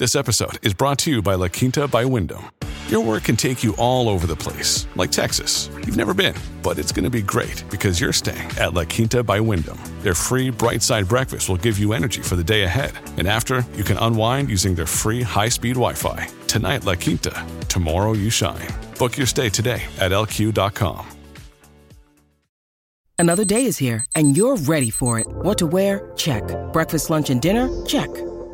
This episode is brought to you by La Quinta by Wyndham. Your work can take you all over the place, like Texas. You've never been, but it's going to be great because you're staying at La Quinta by Wyndham. Their free bright side breakfast will give you energy for the day ahead. And after, you can unwind using their free high speed Wi Fi. Tonight, La Quinta. Tomorrow, you shine. Book your stay today at lq.com. Another day is here, and you're ready for it. What to wear? Check. Breakfast, lunch, and dinner? Check.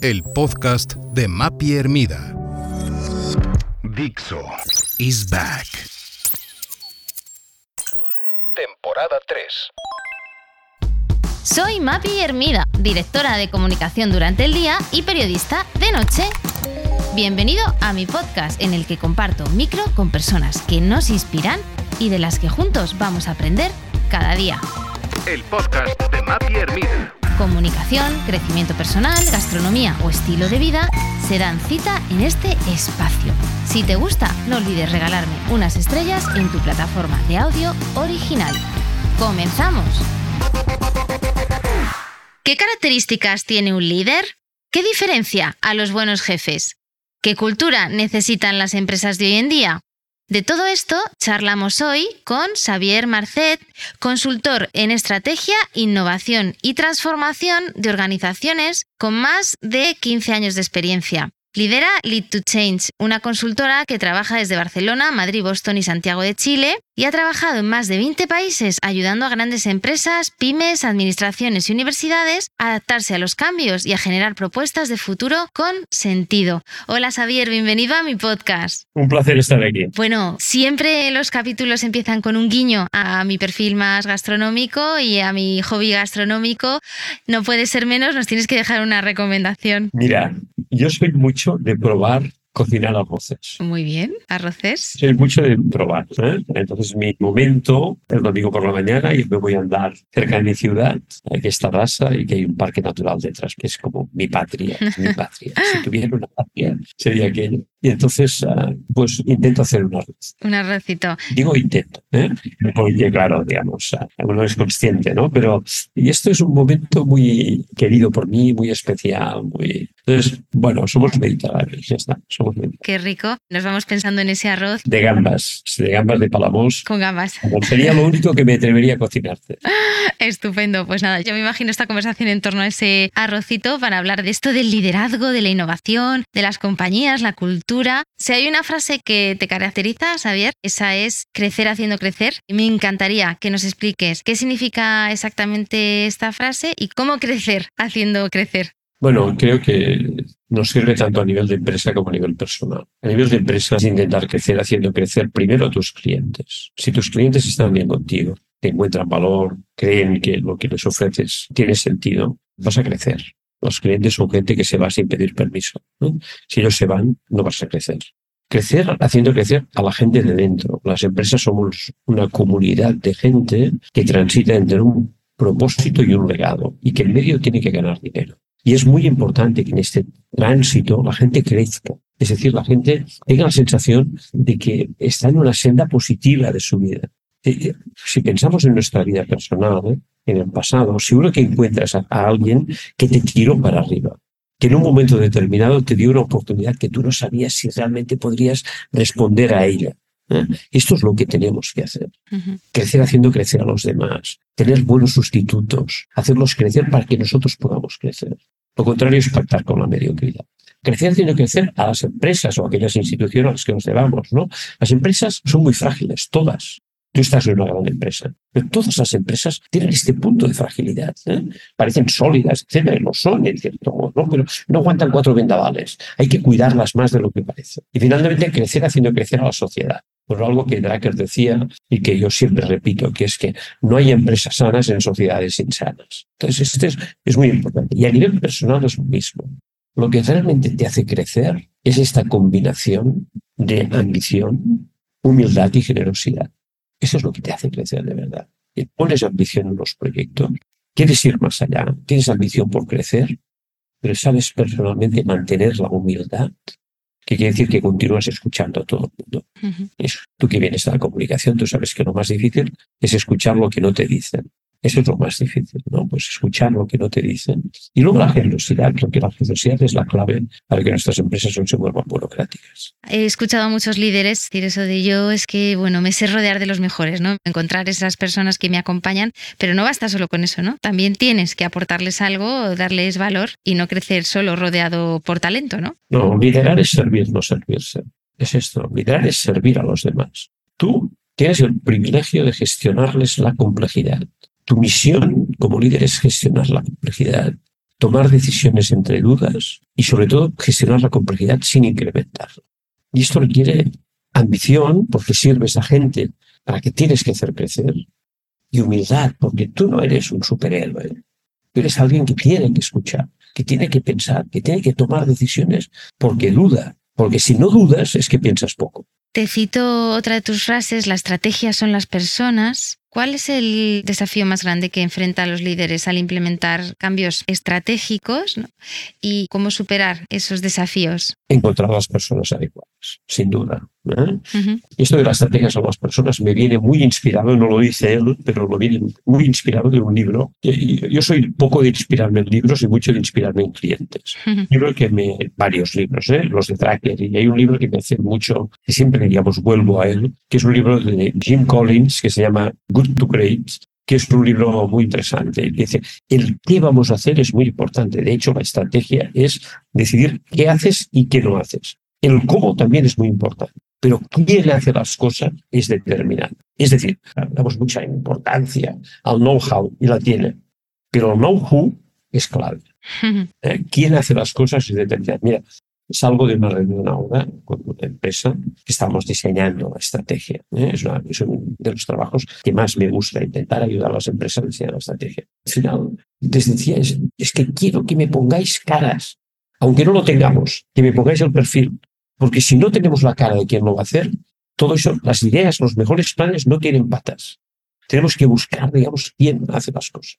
el podcast de Mapi Hermida. Dixo is back. Temporada 3. Soy Mapi Hermida, directora de comunicación durante el día y periodista de noche. Bienvenido a mi podcast en el que comparto micro con personas que nos inspiran y de las que juntos vamos a aprender cada día. El podcast de Mapi Hermida. Comunicación, crecimiento personal, gastronomía o estilo de vida se dan cita en este espacio. Si te gusta, no olvides regalarme unas estrellas en tu plataforma de audio original. ¡Comenzamos! ¿Qué características tiene un líder? ¿Qué diferencia a los buenos jefes? ¿Qué cultura necesitan las empresas de hoy en día? De todo esto charlamos hoy con Xavier Marcet, consultor en estrategia, innovación y transformación de organizaciones con más de 15 años de experiencia. Lidera Lead to Change, una consultora que trabaja desde Barcelona, Madrid, Boston y Santiago de Chile y ha trabajado en más de 20 países ayudando a grandes empresas, pymes, administraciones y universidades a adaptarse a los cambios y a generar propuestas de futuro con sentido. Hola Xavier, bienvenido a mi podcast. Un placer estar aquí. Bueno, siempre los capítulos empiezan con un guiño a mi perfil más gastronómico y a mi hobby gastronómico. No puede ser menos, nos tienes que dejar una recomendación. Mira, yo soy mucho de probar cocinar arroces. Muy bien, arroces. Soy mucho de probar. ¿eh? Entonces, mi momento, el domingo por la mañana, y me voy a andar cerca de mi ciudad, que está raza y que hay un parque natural detrás, que es como mi patria, mi patria. Si tuviera una patria, sería aquello. Y entonces, uh, pues intento hacer un arroz. Un arrocito. Digo intento, ¿eh? Porque, claro, digamos, uh, uno es consciente, ¿no? Pero, y esto es un momento muy querido por mí, muy especial, muy... Entonces, bueno, somos mediterráneos, ya está, somos mediterráneos. Qué rico. Nos vamos pensando en ese arroz. De gambas, de gambas de Palamos. Con gambas. Sería lo único que me atrevería a cocinarte. Estupendo. Pues nada, yo me imagino esta conversación en torno a ese arrocito para hablar de esto del liderazgo, de la innovación, de las compañías, la cultura. Si hay una frase que te caracteriza, Xavier, esa es crecer haciendo crecer. Y me encantaría que nos expliques qué significa exactamente esta frase y cómo crecer haciendo crecer. Bueno, creo que nos sirve tanto a nivel de empresa como a nivel personal. A nivel de empresa es intentar crecer haciendo crecer primero a tus clientes. Si tus clientes están bien contigo, te encuentran valor, creen que lo que les ofreces tiene sentido, vas a crecer. Los clientes son gente que se va sin pedir permiso. ¿no? Si ellos se van, no vas a crecer. Crecer haciendo crecer a la gente de dentro. Las empresas somos una comunidad de gente que transita entre un propósito y un legado y que en medio tiene que ganar dinero. Y es muy importante que en este tránsito la gente crezca. Es decir, la gente tenga la sensación de que está en una senda positiva de su vida. Si pensamos en nuestra vida personal, ¿eh? en el pasado, seguro que encuentras a, a alguien que te tiró para arriba, que en un momento determinado te dio una oportunidad que tú no sabías si realmente podrías responder a ella. ¿eh? Esto es lo que tenemos que hacer. Uh -huh. Crecer haciendo crecer a los demás, tener buenos sustitutos, hacerlos crecer para que nosotros podamos crecer. Lo contrario es pactar con la mediocridad. Crecer haciendo crecer a las empresas o a aquellas instituciones a las que nos debamos. ¿no? Las empresas son muy frágiles, todas. Tú estás en una gran empresa, pero todas las empresas tienen este punto de fragilidad. ¿eh? Parecen sólidas, etcétera, y lo son en cierto modo, pero no aguantan cuatro vendavales. Hay que cuidarlas más de lo que parece. Y finalmente, crecer haciendo crecer a la sociedad. Por algo que Drucker decía y que yo siempre repito, que es que no hay empresas sanas en sociedades insanas. Entonces, este es, es muy importante. Y a nivel personal es lo mismo. Lo que realmente te hace crecer es esta combinación de ambición, humildad y generosidad. Eso es lo que te hace crecer de verdad. Pones ambición en los proyectos, quieres ir más allá, tienes ambición por crecer, pero sabes personalmente mantener la humildad, que quiere decir que continúas escuchando a todo el mundo. Tú que vienes a la comunicación, tú sabes que lo más difícil es escuchar lo que no te dicen. Eso es lo más difícil, ¿no? Pues escuchar lo que no te dicen. Y luego la generosidad, creo que la generosidad es la clave para que nuestras empresas no se vuelvan burocráticas. He escuchado a muchos líderes decir eso de yo es que, bueno, me sé rodear de los mejores, ¿no? Encontrar esas personas que me acompañan, pero no basta solo con eso, ¿no? También tienes que aportarles algo, darles valor y no crecer solo rodeado por talento, ¿no? No, liderar es servir, no servirse. Es esto, liderar es servir a los demás. Tú tienes el privilegio de gestionarles la complejidad tu misión como líder es gestionar la complejidad, tomar decisiones entre dudas y sobre todo gestionar la complejidad sin incrementarla. Y esto requiere ambición porque sirves a gente para la que tienes que hacer crecer y humildad porque tú no eres un superhéroe. Eres alguien que tiene que escuchar, que tiene que pensar, que tiene que tomar decisiones porque duda. Porque si no dudas es que piensas poco. Te cito otra de tus frases, la estrategia son las personas. ¿Cuál es el desafío más grande que enfrenta a los líderes al implementar cambios estratégicos y cómo superar esos desafíos? Encontrar las personas adecuadas, sin duda. ¿eh? Esto de las estrategias son las personas me viene muy inspirado, no lo dice él, pero lo viene muy inspirado de un libro. Yo soy poco de inspirarme en libros y mucho de inspirarme en clientes. Libro que me, varios libros, ¿eh? los de Tracker, y hay un libro que me hace mucho, que siempre, digamos, vuelvo a él, que es un libro de Jim Collins que se llama to Great, que es un libro muy interesante. Dice, el qué vamos a hacer es muy importante. De hecho, la estrategia es decidir qué haces y qué no haces. El cómo también es muy importante, pero quién hace las cosas es determinante. Es decir, damos mucha importancia al know-how y la tiene, pero el know-who es clave. ¿Eh? ¿Quién hace las cosas es determinante? Mira, Salgo de una reunión ahora con una empresa que estamos diseñando la estrategia. ¿eh? Es, uno de los trabajos que más me gusta, intentar ayudar a las empresas a diseñar la estrategia. Al final, les decía, es, que quiero que me pongáis caras, aunque no lo tengamos, que me pongáis el perfil, porque si no tenemos la cara de quién lo va a hacer, todo eso, las ideas, los mejores planes no tienen patas. Tenemos que buscar, digamos, quién hace las cosas.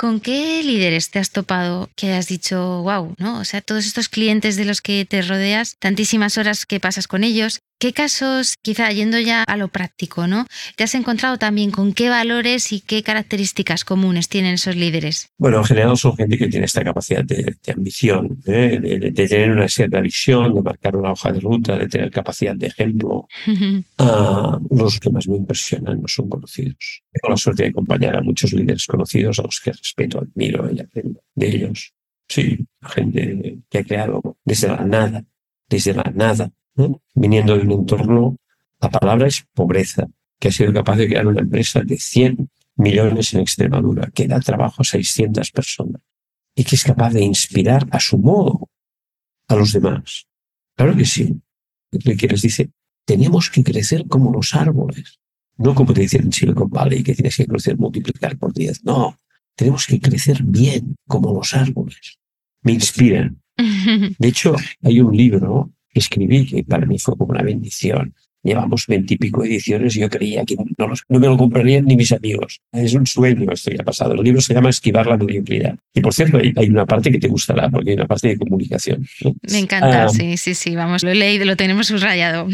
¿Con qué líderes te has topado que has dicho, wow, ¿no? O sea, todos estos clientes de los que te rodeas, tantísimas horas que pasas con ellos, ¿Qué casos, quizá yendo ya a lo práctico, ¿no? ¿Te has encontrado también con qué valores y qué características comunes tienen esos líderes? Bueno, en general son gente que tiene esta capacidad de, ambición, ¿eh? de, tener una cierta visión, de marcar una hoja de ruta, de tener capacidad de ejemplo. Ah, los que más me impresionan no son conocidos. Tengo la suerte de acompañar a muchos líderes conocidos a los que respeto, admiro y aprendo de ellos. Sí, gente que ha creado desde la nada, desde la nada, viniendo de un entorno, la palabra es pobreza, que ha sido capaz de crear una empresa de 100 millones en Extremadura, que da trabajo a 600 personas y que es capaz de inspirar a su modo a los demás. Claro que sí. Que les dice, tenemos que crecer como los árboles, no como te dicen en Silicon Valley, que tienes que crecer, multiplicar por 10. No, tenemos que crecer bien como los árboles. Me inspiran. De hecho, hay un libro escribí, que para mí fue como una bendición. Llevamos veintipico ediciones y yo creía que no, no, me lo comprarían ni mis amigos. Es un sueño esto ya pasado. El libro se llama Esquivar la mediocridad. Y por cierto, hay, una parte que te gustará, porque hay una parte de comunicación. Me encanta, ah, sí, sí, sí. Vamos, lo he leído, lo tenemos subrayado.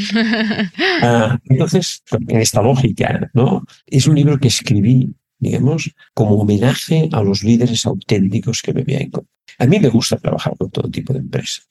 Ah, entonces, en esta lógica, ¿no? Es un libro que escribí digamos, como homenaje a los líderes auténticos que me había encontrado. A mí me gusta trabajar con todo tipo de empresas.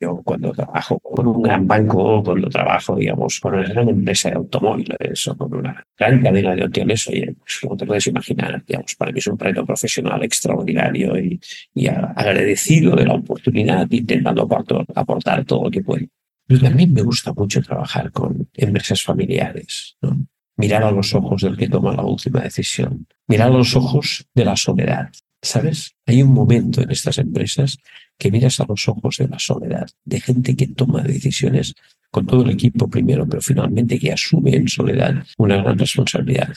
Yo cuando trabajo con un gran banco, cuando trabajo, digamos, con una gran empresa de automóviles o con una gran cadena de hoteles, oye, pues como te puedes imaginar, digamos, para mí es un proyecto profesional extraordinario y, y agradecido de la oportunidad, intentando aportar, aportar todo lo que puedo. Pero también me gusta mucho trabajar con empresas familiares, ¿no? Mirar a los ojos del que toma la última decisión, mirar a los ojos de la soledad. ¿Sabes? Hay un momento en estas empresas que miras a los ojos de la soledad, de gente que toma decisiones con todo el equipo primero, pero finalmente que asume en soledad una gran responsabilidad.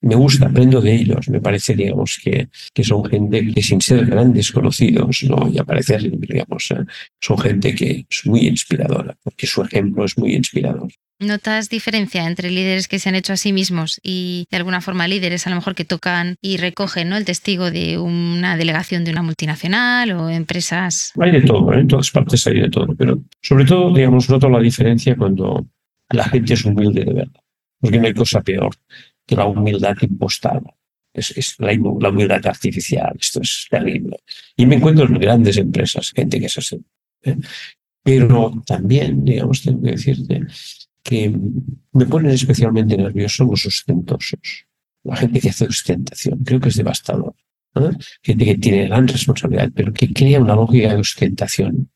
Me gusta, aprendo de ellos, me parece, digamos, que, que son gente que sin ser grandes conocidos, ¿no? y aparecer, digamos, eh, son gente que es muy inspiradora, porque su ejemplo es muy inspirador. ¿Notas diferencia entre líderes que se han hecho a sí mismos y de alguna forma líderes a lo mejor que tocan y recogen ¿no? el testigo de una delegación de una multinacional o empresas? Hay de todo, ¿eh? en todas partes hay de todo, pero sobre todo, digamos, noto la diferencia cuando la gente es humilde de verdad, porque no hay cosa peor que la humildad impostada. Es, la, humildad artificial, esto es terrible. Y me encuentro en grandes empresas, gente que es así. ¿eh? Pero también, digamos, tengo que decirte que me ponen especialmente nervioso los ostentosos. La gente que hace ostentación, creo que es devastador. Gente que tiene gran responsabilidad, pero que crea una lógica de ostentación.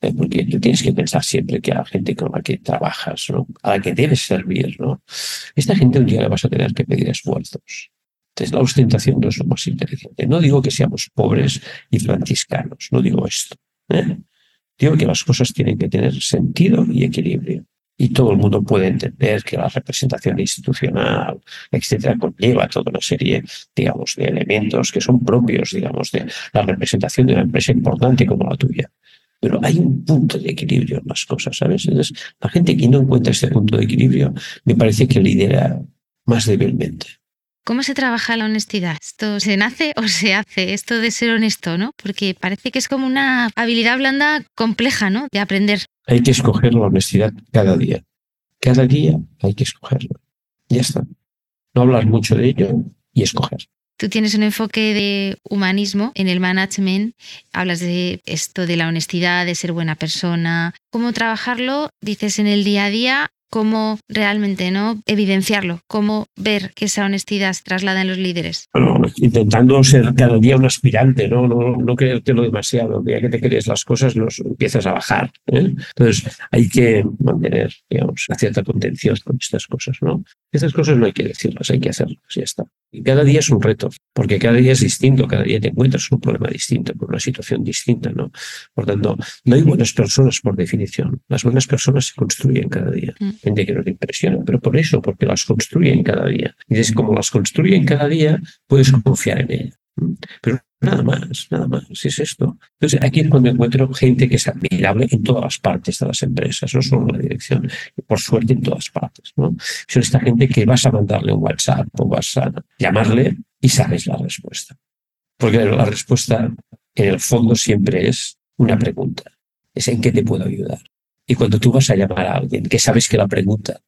¿eh? Porque tú tienes que pensar siempre que a la gente con la que trabajas, a la que debes servir, ¿no? esta gente un día le vas a tener que pedir esfuerzos. Entonces, la ostentación no es lo más inteligente. No digo que seamos pobres y franciscanos, no digo esto. ¿eh? Digo que las cosas tienen que tener sentido y equilibrio y todo el mundo puede entender que la representación institucional, etcétera, conlleva toda una serie, digamos, de elementos que son propios, digamos, de la representación de una empresa importante como la tuya. Pero hay un punto de equilibrio en las cosas, ¿sabes? Entonces, la gente que no encuentra este punto de equilibrio me parece que lidera más débilmente. ¿Cómo se trabaja la honestidad? ¿Esto se nace o se hace? Esto de ser honesto, ¿no? Porque parece que es como una habilidad blanda compleja, ¿no? De aprender. Hay que escoger la honestidad cada día. Cada día hay que escogerlo. Ya está. No hablar mucho de ello y escoger. Tú tienes un enfoque de humanismo en el management, hablas de esto de la honestidad, de ser buena persona. ¿Cómo trabajarlo? Dices en el día a día, cómo realmente no evidenciarlo, cómo ver que esa honestidad se traslada en los líderes. Intentando ser cada día un aspirante, no, no, no creértelo demasiado. El día que te crees las cosas, los empiezas a bajar. ¿eh? Entonces, hay que mantener, digamos, una cierta contención con estas cosas, ¿no? Estas cosas no hay que decirlas, hay que hacerlas, ya está. Y cada día es un reto, porque cada día es distinto, cada día te encuentras un problema distinto, con una situación distinta, ¿no? Por tanto, no hay buenas personas por definición. Las buenas personas se construyen cada día. Mm. Gente que no te impresiona, pero por eso, porque las construyen cada día. Y desde como las construyen cada día, puedes confiar en ellas. Pero nada más, nada más, es esto. Entonces, aquí es cuando encuentro gente que es admirable en todas las partes de las empresas, no solo en la dirección, por suerte en todas partes. ¿no? Son esta gente que vas a mandarle un WhatsApp o vas a llamarle y sabes la respuesta. Porque la respuesta en el fondo siempre es una pregunta. Es en qué te puedo ayudar. Y cuando tú vas a llamar a alguien que sabes que la pregunta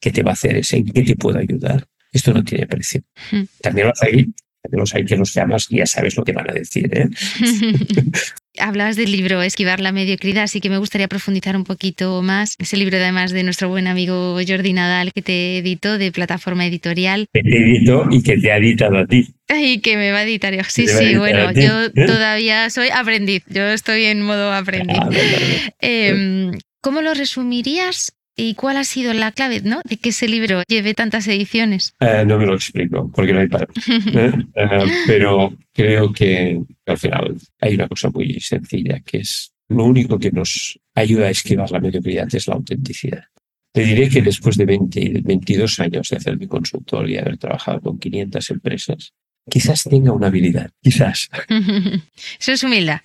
que te va a hacer es en qué te puedo ayudar, esto no tiene precio. Hmm. También vas a ir los hay que los llamas y ya sabes lo que van a decir. ¿eh? Hablabas del libro Esquivar la mediocridad, así que me gustaría profundizar un poquito más. Ese libro, además de nuestro buen amigo Jordi Nadal, que te editó de plataforma editorial. Que te editó y que te ha editado a ti. Y que me va a editar. Sí, sí, bueno, yo todavía soy aprendiz. Yo estoy en modo aprendiz. Ah, em, ¿Cómo lo resumirías ¿Y cuál ha sido la clave ¿no? de que ese libro lleve tantas ediciones? Eh, no me lo explico, porque no hay para. ¿eh? Eh, pero creo que al final hay una cosa muy sencilla, que es lo único que nos ayuda a esquivar la mediocridad es la autenticidad. Te diré que después de 20, 22 años de hacer mi consultor y haber trabajado con 500 empresas, quizás tenga una habilidad, quizás. Eso es humildad.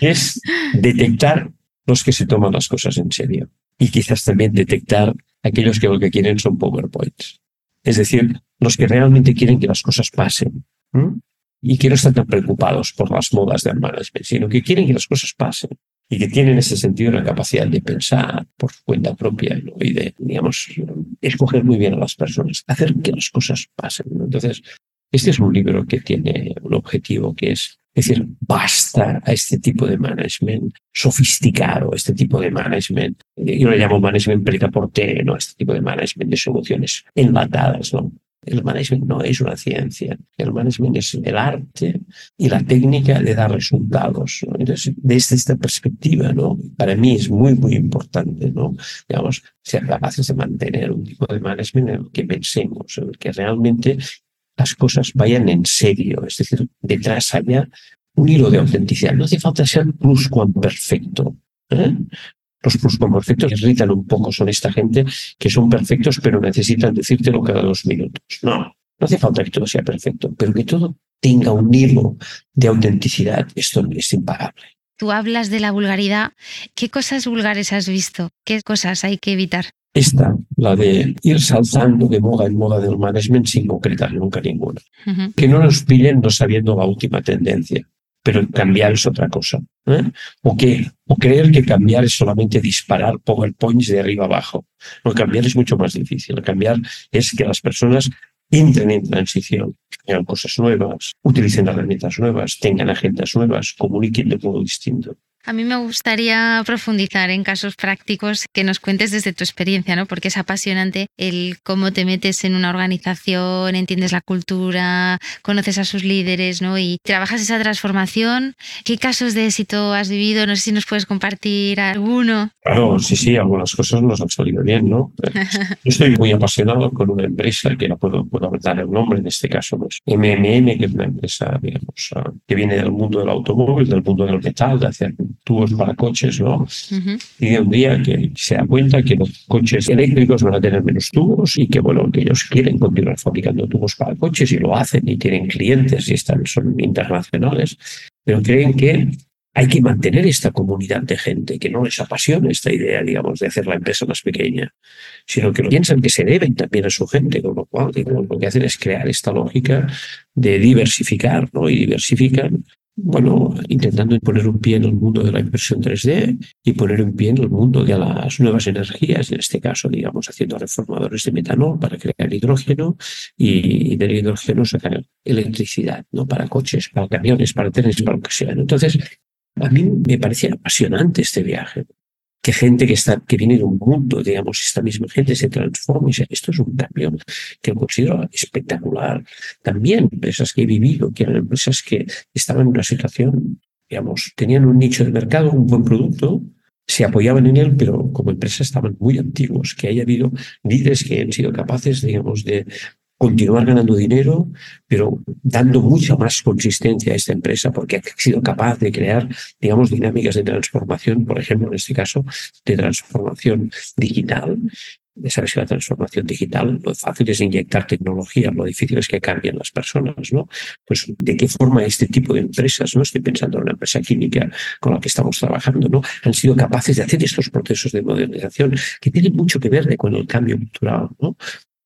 es detectar los que se toman las cosas en serio y quizás también detectar aquellos que lo que quieren son PowerPoints. Es decir, los que realmente quieren que las cosas pasen y que no están tan preocupados por las modas del management, sino que quieren que las cosas pasen y que tienen en ese sentido la capacidad de pensar por cuenta propia y de, digamos, escoger muy bien a las personas, hacer que las cosas pasen. Entonces, este es un libro que tiene un objetivo que es decir, basta a este tipo de management sofisticado, este tipo de management, yo lo llamo management pretaporte, ¿no? Este tipo de management de soluciones enlatadas, ¿no? El management no es una ciencia, el management es el arte y la técnica de dar resultados. Entonces, desde esta perspectiva, ¿no? para mí es muy, muy importante ¿no? Digamos, ser capaces de mantener un tipo de management en el que pensemos, en el que realmente las cosas vayan en serio, es decir, detrás haya un hilo de autenticidad. No hace falta ser plus perfecto. ¿eh? Los pluscuamperfectos irritan un poco, son esta gente que son perfectos pero necesitan decírtelo cada dos minutos. No, no hace falta que todo sea perfecto, pero que todo tenga un hilo de autenticidad, esto es imparable. Tú hablas de la vulgaridad. ¿Qué cosas vulgares has visto? ¿Qué cosas hay que evitar? Esta, la de ir saltando de moda en moda del management sin concretar nunca ninguna. Que no nos pillen no sabiendo la última tendencia pero cambiar es otra cosa. ¿eh? O, que, o creer que cambiar es solamente disparar PowerPoints de arriba abajo. No, cambiar es mucho más difícil. Cambiar es que las personas entren en transición, hagan cosas nuevas, utilicen herramientas nuevas, tengan agendas nuevas, comuniquen de modo distinto. A mí me gustaría profundizar en casos prácticos que nos cuentes desde tu experiencia, ¿no? Porque es apasionante el cómo te metes en una organización, entiendes la cultura, conoces a sus líderes, ¿no? Y trabajas esa transformación. ¿Qué casos de éxito has vivido? No sé si nos puedes compartir alguno. Claro, sí, sí, algunas cosas nos han salido bien, ¿no? Yo estoy muy apasionado con una empresa que no puedo, puedo dar el nombre en este caso, MMM, que es una empresa, digamos, ah, que viene del mundo del automóvil, del mundo del metal, de hacer tubos para coches, ¿no? Y de un día que se da cuenta que los coches eléctricos van a tener menos tubos y que, bueno, que ellos quieren continuar fabricando tubos para coches y lo hacen y tienen clientes y están, son internacionales, pero creen que hay que mantener esta comunidad de gente, que no les apasiona esta idea, digamos, de hacer la empresa más pequeña, sino que piensan que se deben también a su gente, con lo cual lo que hacen es crear esta lógica de diversificar, ¿no? Y diversifican bueno, intentando poner un pie en el mundo de la impresión 3D y poner un pie en el mundo de las nuevas energías, en este caso, digamos, haciendo reformadores de metanol para crear hidrógeno y del hidrógeno sacar electricidad, ¿no? Para coches, para camiones, para trenes, para lo que sea. Entonces, a mí me parecía apasionante este viaje que gente que, está, que viene de un mundo, digamos, esta misma gente se transforma y esto es un cambio que considero espectacular. También empresas que he vivido, que eran empresas que estaban en una situación, digamos, tenían un nicho de mercado, un buen producto, se apoyaban en él, pero como empresa estaban muy antiguos, que haya habido líderes que han sido capaces, digamos, de continuar ganando dinero, pero dando mucha más consistencia a esta empresa porque ha sido capaz de crear, digamos, dinámicas de transformación, por ejemplo, en este caso, de transformación digital. Sabes que la transformación digital, lo fácil es inyectar tecnología, lo difícil es que cambien las personas, ¿no? Pues, ¿de qué forma este tipo de empresas, no estoy pensando en una empresa química con la que estamos trabajando, ¿no? Han sido capaces de hacer estos procesos de modernización que tienen mucho que ver con el cambio cultural, ¿no?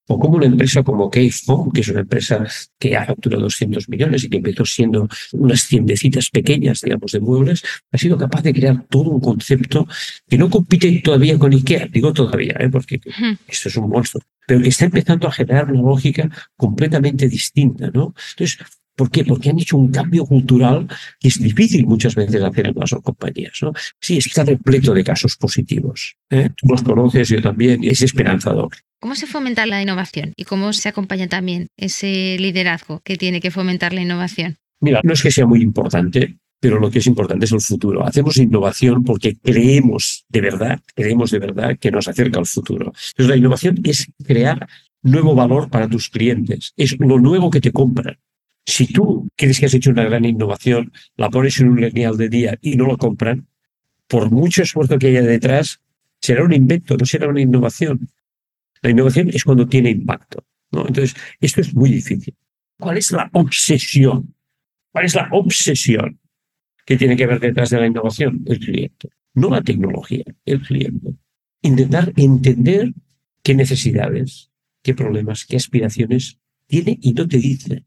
O como una empresa como Keyphone, que es una empresa que ha facturado 200 millones y que empezó siendo unas tiendecitas pequeñas, digamos, de muebles, ha sido capaz de crear todo un concepto que no compite todavía con IKEA, digo todavía, ¿eh? porque esto es un monstruo, pero que está empezando a generar una lógica completamente distinta, ¿no? Entonces, ¿Por qué? Porque han hecho un cambio cultural que es difícil muchas veces hacer en las compañías. ¿no? Sí, está repleto de casos positivos. ¿eh? Tú los conoces, yo también, y es esperanzador. ¿Cómo se fomenta la innovación y cómo se acompaña también ese liderazgo que tiene que fomentar la innovación? Mira, no es que sea muy importante, pero lo que es importante es el futuro. Hacemos innovación porque creemos de verdad, creemos de verdad que nos acerca al futuro. Entonces, la innovación es crear nuevo valor para tus clientes, es lo nuevo que te compran. Si tú crees que has hecho una gran innovación, la pones en un lineal de día y no lo compran, por mucho esfuerzo que haya detrás, será un invento, no será una innovación. La innovación es cuando tiene impacto. ¿no? Entonces, esto es muy difícil. ¿Cuál es la obsesión? ¿Cuál es la obsesión que tiene que ver detrás de la innovación? El cliente. No la tecnología, el cliente. Intentar entender qué necesidades, qué problemas, qué aspiraciones tiene y no te dice.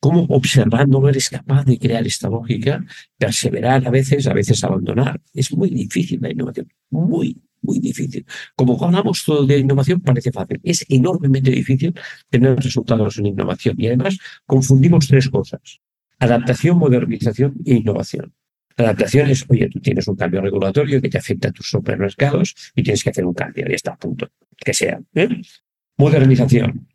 Cómo observándolo eres capaz de crear esta lógica, perseverar a veces, a veces abandonar. Es muy difícil la innovación, muy, muy difícil. Como hablamos todo de innovación, parece fácil. Es enormemente difícil tener resultados en innovación. Y además confundimos tres cosas. Adaptación, modernización e innovación. Adaptación es, oye, tú tienes un cambio regulatorio que te afecta a tus supermercados y tienes que hacer un cambio, y está a punto, que sea. ¿eh? Modernización.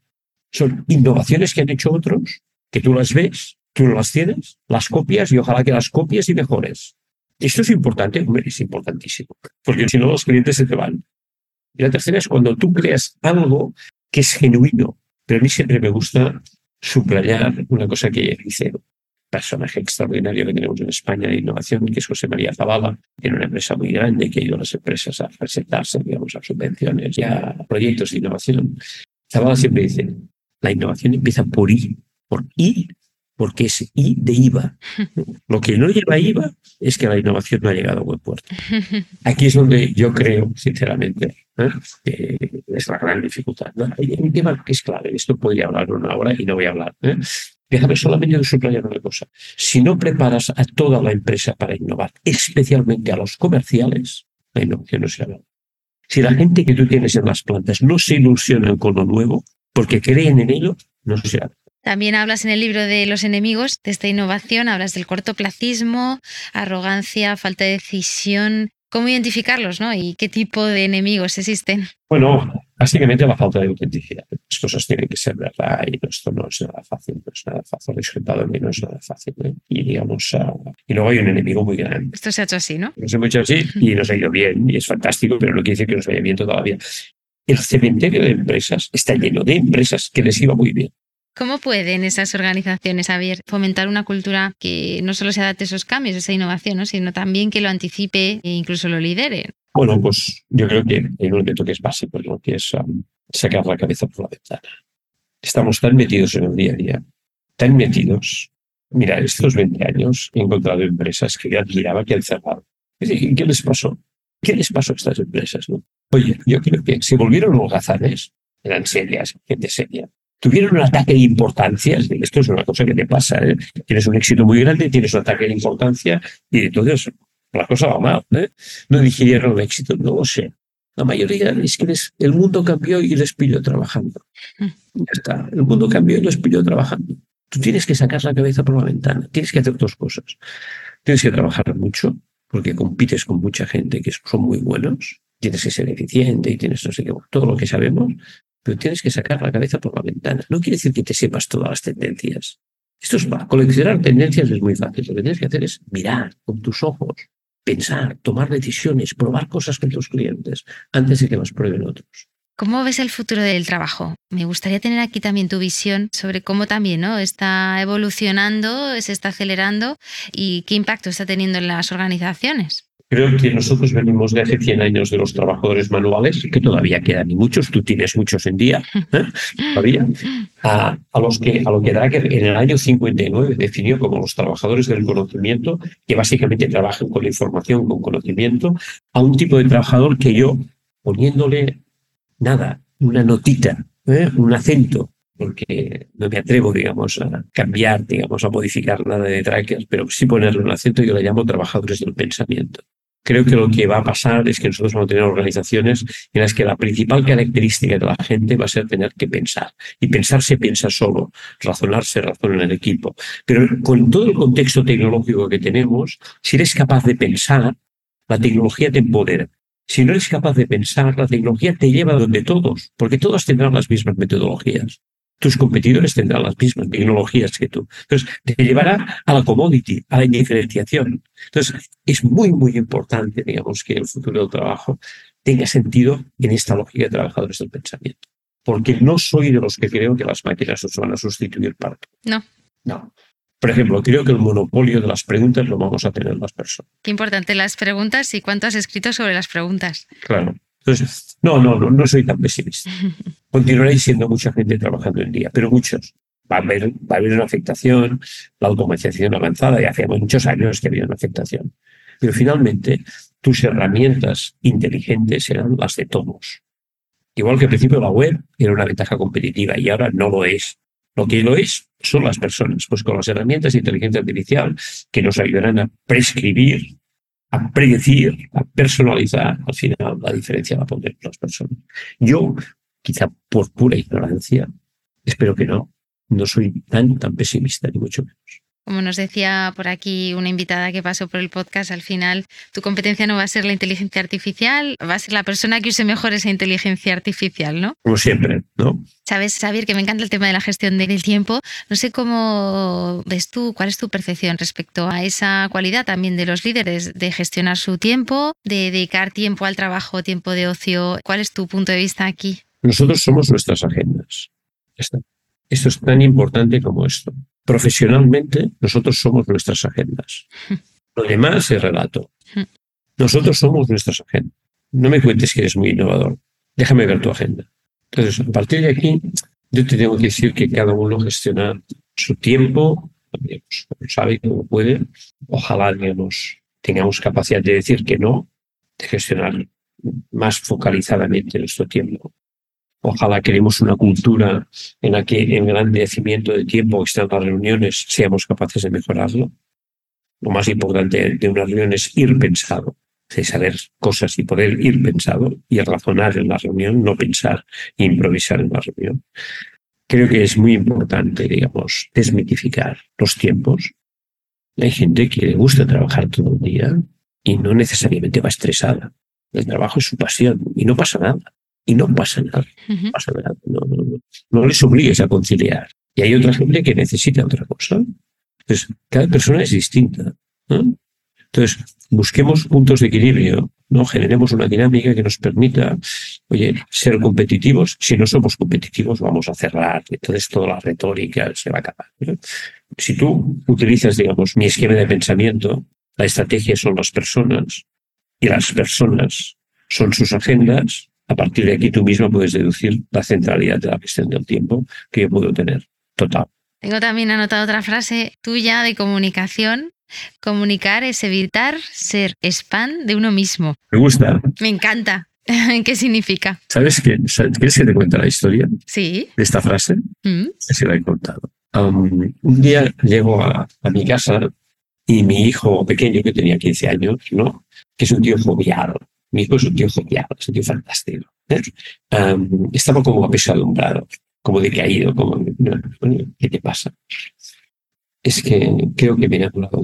Son innovaciones que han hecho otros, que tú las ves, tú las tienes, las copias y ojalá que las copies y mejores. Esto es importante, es importantísimo, porque si no los clientes se te van. Y la tercera es cuando tú creas algo que es genuino, pero a mí siempre me gusta subrayar una cosa que dice. personaje extraordinario que tenemos en España de innovación, que es José María Zavala, tiene una empresa muy grande que ayuda a las empresas a presentarse, digamos, a subvenciones y a proyectos de innovación. Zavala siempre dice, la innovación empieza por I, por I, porque es de IVA. Lo que no lleva IVA es que la innovación no ha llegado a buen puerto. Aquí es donde yo creo, sinceramente, ¿eh? que es la gran dificultad. Hay un tema que es clave, esto podría hablar una hora y no voy a hablar. ¿eh? Déjame solamente de subrayar una cosa. Si no preparas a toda la empresa para innovar, especialmente a los comerciales, la innovación no se hará. Si la gente que tú tienes en las plantas no se ilusionan con lo nuevo, porque creen en ello, no se hará. También hablas en el libro de los enemigos de esta innovación, hablas del cortoplacismo, arrogancia, falta de decisión. ¿Cómo identificarlos, no? ¿Y qué tipo de enemigos existen? Bueno, básicamente la falta de autenticidad. Las cosas tienen que ser verdad y esto no es nada fácil, no es nada fácil, disfrutado no es nada fácil. ¿eh? Y digamos, uh, y luego hay un enemigo muy grande. Esto se ha hecho así, ¿no? Nos hemos hecho así y nos ha ido bien y es fantástico, pero no quiere decir que nos vaya bien todavía. El cementerio de empresas está lleno de empresas que les iba muy bien. ¿Cómo pueden esas organizaciones, Javier, fomentar una cultura que no solo se adapte a esos cambios, a esa innovación, ¿no? sino también que lo anticipe e incluso lo lidere? Bueno, pues yo creo que un elemento que es básico, lo que es um, sacar la cabeza por la ventana. Estamos tan metidos en el día a día, tan metidos. Mira, estos 20 años he encontrado empresas que yo admiraba que han cerrado. ¿Qué les pasó? ¿Qué les pasó a estas empresas? No? Oye, yo creo que se volvieron holgazanes, eran serias, gente seria, tuvieron un ataque de importancia. Esto es una cosa que te pasa. ¿eh? Tienes un éxito muy grande, tienes un ataque de importancia y entonces la cosa va mal. ¿eh? No digirieron el éxito, no lo sé. La mayoría es que el mundo cambió y les pilló trabajando. Mm. Ya está. El mundo cambió y les pilló trabajando. Tú tienes que sacar la cabeza por la ventana. Tienes que hacer dos cosas. Tienes que trabajar mucho, porque compites con mucha gente que son muy buenos. Tienes que ser eficiente y tienes no sé qué, todo lo que sabemos pero tienes que sacar la cabeza por la ventana. No quiere decir que te sepas todas las tendencias. Esto es para coleccionar tendencias es muy fácil. Lo que tienes que hacer es mirar con tus ojos, pensar, tomar decisiones, probar cosas con tus clientes antes de que las prueben otros. ¿Cómo ves el futuro del trabajo? Me gustaría tener aquí también tu visión sobre cómo también ¿no? está evolucionando, se está acelerando y qué impacto está teniendo en las organizaciones. Creo que nosotros venimos de hace 100 años de los trabajadores manuales, que todavía quedan y muchos, tú tienes muchos en día, ¿eh? todavía, a, los que, a lo que Dracker en el año 59 definió como los trabajadores del conocimiento, que básicamente trabajan con la información, con conocimiento, a un tipo de trabajador que yo, poniéndole nada, una notita, ¿eh? un acento, porque no me atrevo, digamos, a cambiar, digamos, a modificar nada de Dracker, pero sí ponerle un acento, yo le llamo trabajadores del pensamiento. Creo que lo que va a pasar es que nosotros vamos a tener organizaciones en las que la principal característica de la gente va a ser tener que pensar. Y pensar se piensa solo, razonar se razona en el equipo. Pero con todo el contexto tecnológico que tenemos, si eres capaz de pensar, la tecnología te empodera. Si no eres capaz de pensar, la tecnología te lleva donde todos, porque todos tendrán las mismas metodologías tus competidores tendrán las mismas tecnologías que tú. Entonces, te llevará a la commodity, a la indiferenciación. Entonces, es muy, muy importante, digamos, que el futuro del trabajo tenga sentido en esta lógica de trabajadores del pensamiento. Porque no soy de los que creo que las máquinas nos van a sustituir para No. No. Por ejemplo, creo que el monopolio de las preguntas lo vamos a tener las personas. Qué importante las preguntas y cuánto has escrito sobre las preguntas. Claro. Entonces, no, no, no, no soy tan pesimista. Continuaréis siendo mucha gente trabajando en día, pero muchos. Va a, haber, va a haber una afectación, la automatización avanzada, y hace muchos años que había una afectación. Pero finalmente, tus herramientas inteligentes serán las de todos. Igual que al principio la web era una ventaja competitiva y ahora no lo es. Lo que lo es son las personas, pues con las herramientas de inteligencia artificial que nos ayudarán a prescribir a predecir, a personalizar, al final la diferencia va a poner las personas. Yo, quizá por pura ignorancia, espero que no, no soy tan, tan pesimista, ni mucho menos. Como nos decía por aquí una invitada que pasó por el podcast, al final tu competencia no va a ser la inteligencia artificial, va a ser la persona que use mejor esa inteligencia artificial, ¿no? Como siempre, ¿no? Sabes, Xavier, que me encanta el tema de la gestión del tiempo. No sé cómo ves tú, cuál es tu percepción respecto a esa cualidad también de los líderes de gestionar su tiempo, de dedicar tiempo al trabajo, tiempo de ocio. ¿Cuál es tu punto de vista aquí? Nosotros somos nuestras agendas. Esto es tan importante como esto. Profesionalmente, nosotros somos nuestras agendas. Lo demás es relato. Nosotros somos nuestras agendas. No me cuentes que eres muy innovador. Déjame ver tu agenda. Entonces, a partir de aquí, yo te tengo que decir que cada uno gestiona su tiempo, digamos, sabe cómo puede. Ojalá, digamos, tengamos capacidad de decir que no, de gestionar más focalizadamente nuestro tiempo. Ojalá queremos una cultura en la que en el engrandecimiento de tiempo que están las reuniones seamos capaces de mejorarlo. Lo más importante de una reunión es ir pensado, de saber cosas y poder ir pensado y razonar en la reunión, no pensar e improvisar en la reunión. Creo que es muy importante, digamos, desmitificar los tiempos. Hay gente que le gusta trabajar todo el día y no necesariamente va estresada. El trabajo es su pasión y no pasa nada. Y no pasa nada. No, pasa nada. No, les obligues a conciliar. Y hay otra gente que necesita otra cosa. Entonces, cada persona es distinta. Entonces, busquemos puntos de equilibrio, ¿no? Generemos una dinámica que nos permita, oye, ser competitivos. Si no somos competitivos, vamos a cerrar. Entonces, toda la retórica se va a acabar. Si tú utilizas, digamos, mi esquema de pensamiento, la estrategia son las personas y las personas son sus agendas, a partir de aquí tú mismo puedes deducir la centralidad de la gestión del tiempo que yo puedo tener. Total. Tengo también anotado otra frase tuya de comunicación. Comunicar es evitar ser spam de uno mismo. Me gusta. Me encanta. ¿Qué significa? ¿Sabes qué? ¿Quieres que te cuente la historia? Sí. De esta frase. Mm. Así la he contado. Um, un día llego a, a, mi casa y mi hijo pequeño, que tenía 15 años, ¿no? que es un tío jovial, mi hijo es un tío jovial, es un tío fantástico, ¿eh? um, estaba como apesadumbrado, como decaído, como, ¿qué te pasa? Es que creo que me he enamorado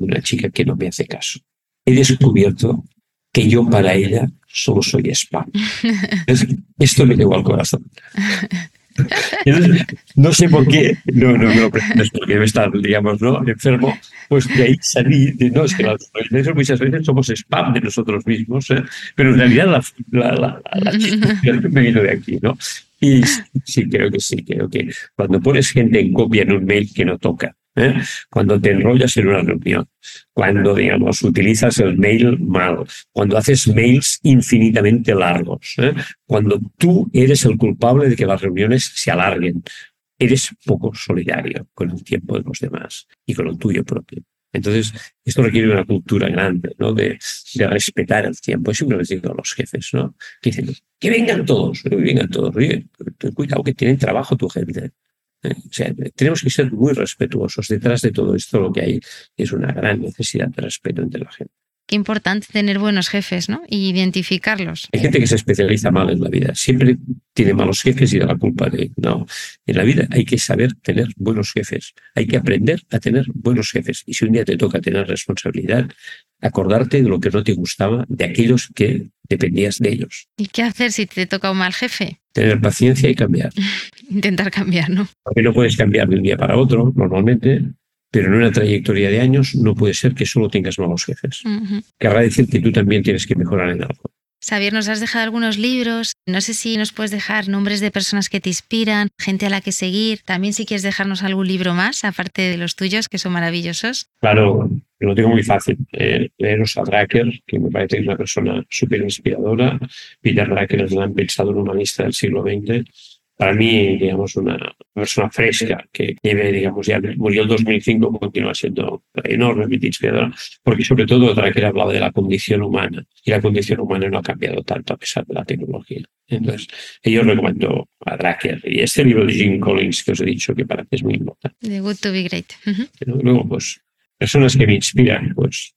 Una chica que no me hace caso. He descubierto que yo para ella solo soy spam. Esto me llegó al corazón. no sé por qué, no, no me lo preguntes porque estar, digamos, ¿no? enfermo, pues de ahí salí, de, no, es que las, muchas veces somos spam de nosotros mismos, ¿eh? pero en realidad la, la, la, me vino de aquí, ¿no? Y sí, creo que sí, creo que cuando pones gente en copia en un mail que no toca, ¿eh? cuando te enrollas en una reunión, cuando, digamos, utilizas el mail mal, cuando haces mails infinitamente largos, ¿eh? cuando tú eres el culpable de que las reuniones se alarguen, eres poco solidario con el tiempo de los demás y con el tuyo propio. Entonces, esto requiere una cultura grande, ¿no? De, respetar el tiempo. Siempre les digo a los jefes, ¿no? Que dicen, que vengan todos, que vengan todos. cuidado que tienen trabajo tu gente. O sea, tenemos que ser muy respetuosos. Detrás de todo esto lo que hay es una gran necesidad de respeto entre la gente. Qué importante tener buenos jefes, ¿no? Y identificarlos. Hay gente que se especializa mal en la vida. Siempre tiene malos jefes y da la culpa de... No, en la vida hay que saber tener buenos jefes. Hay que aprender a tener buenos jefes. Y si un día te toca tener responsabilidad, acordarte de lo que no te gustaba, de aquellos que dependías de ellos. ¿Y qué hacer si te toca un mal jefe? Tener paciencia y cambiar. Intentar cambiar, ¿no? Porque no puedes cambiar de un día para otro, normalmente, pero en una trayectoria de años no puede ser que solo tengas malos jefes. Querrá decir que tú también tienes que mejorar en algo. Xavier, nos has dejado algunos libros. No sé si nos puedes dejar nombres de personas que te inspiran, gente a la que seguir. También si quieres dejarnos algún libro más, aparte de los tuyos, que son maravillosos. Claro, lo tengo muy fácil. Eh, leeros a Dracker, que me parece que es una persona súper inspiradora. Peter Dracker es un gran pensador humanista del siglo XX para mí, digamos, una persona fresca que lleve, digamos, ya murió en 2005, continúa siendo enormemente inspiradora, porque sobre todo Dracker hablaba de la condición humana y la condición humana no ha cambiado tanto a pesar de la tecnología. Entonces, yo recomiendo a Dracker y este libro de Jim Collins que os he dicho que para mí es muy importante. The Good to be Great. Luego, pues, personas que me inspiran, pues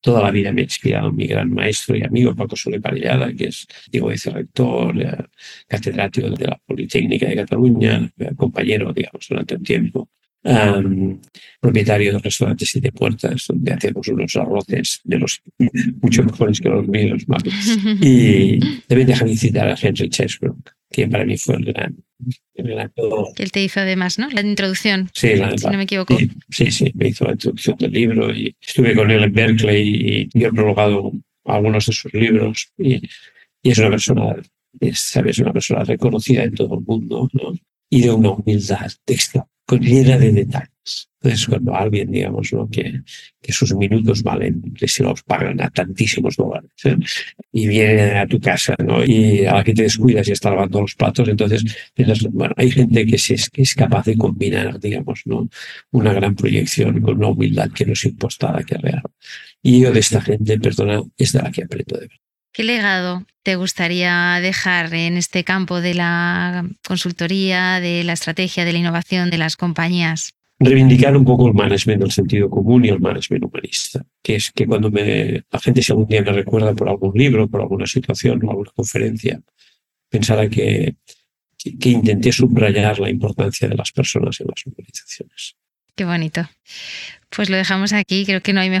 toda la vida me ha inspirado mi gran maestro y amigo Paco Soler Parellada, que es, digo, rector, catedrático de la Politécnica de Cataluña, compañero, digamos, durante un tiempo. Um, propietario de restaurantes Siete Puertas, donde hacemos unos arroces de los mucho mejores que los míos. Y también déjame citar a Henry Chesbrook, que para mí fue el gran... El gran que él te hizo además, ¿no? La introducción, sí, la, si no me equivoco. Sí, sí, sí, me hizo la introducción del libro y estuve con él en Berkeley y, he prologado algunos de sus libros y, y es una persona, es, ¿sabes? Una persona reconocida en todo el mundo, ¿no? Y de una humildad con llena de detalles. Entonces, cuando alguien, digamos, ¿no? que, que sus minutos valen, que se los pagan a tantísimos dólares, ¿eh? y viene a tu casa, ¿no? y a la que te descuidas y está lavando los platos, entonces, bueno, hay gente que, se, que es capaz de combinar, digamos, ¿no? una gran proyección con una humildad que no es impostada, que es real. Y yo de esta gente, perdona, es de la que aprendo de verdad. ¿Qué legado te gustaría dejar en este campo de la consultoría, de la estrategia, de la innovación de las compañías? reivindicar un poco el management del sentido común y el management humanista, que es que cuando me, la gente si algún día me recuerda por algún libro, por alguna situación o alguna conferencia, pensara que, que, que intenté subrayar la importancia de las personas en las organizaciones. Qué bonito. Pues lo dejamos aquí, creo que no hay mejor.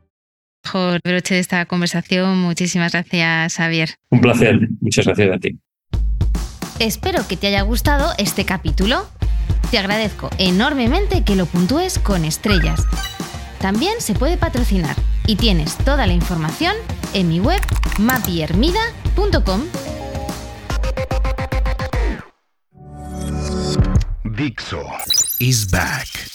Mejor broche de esta conversación. Muchísimas gracias, Javier. Un placer. Muchas gracias a ti. Espero que te haya gustado este capítulo. Te agradezco enormemente que lo puntúes con estrellas. También se puede patrocinar y tienes toda la información en mi web mapiermida.com. Dixo is back.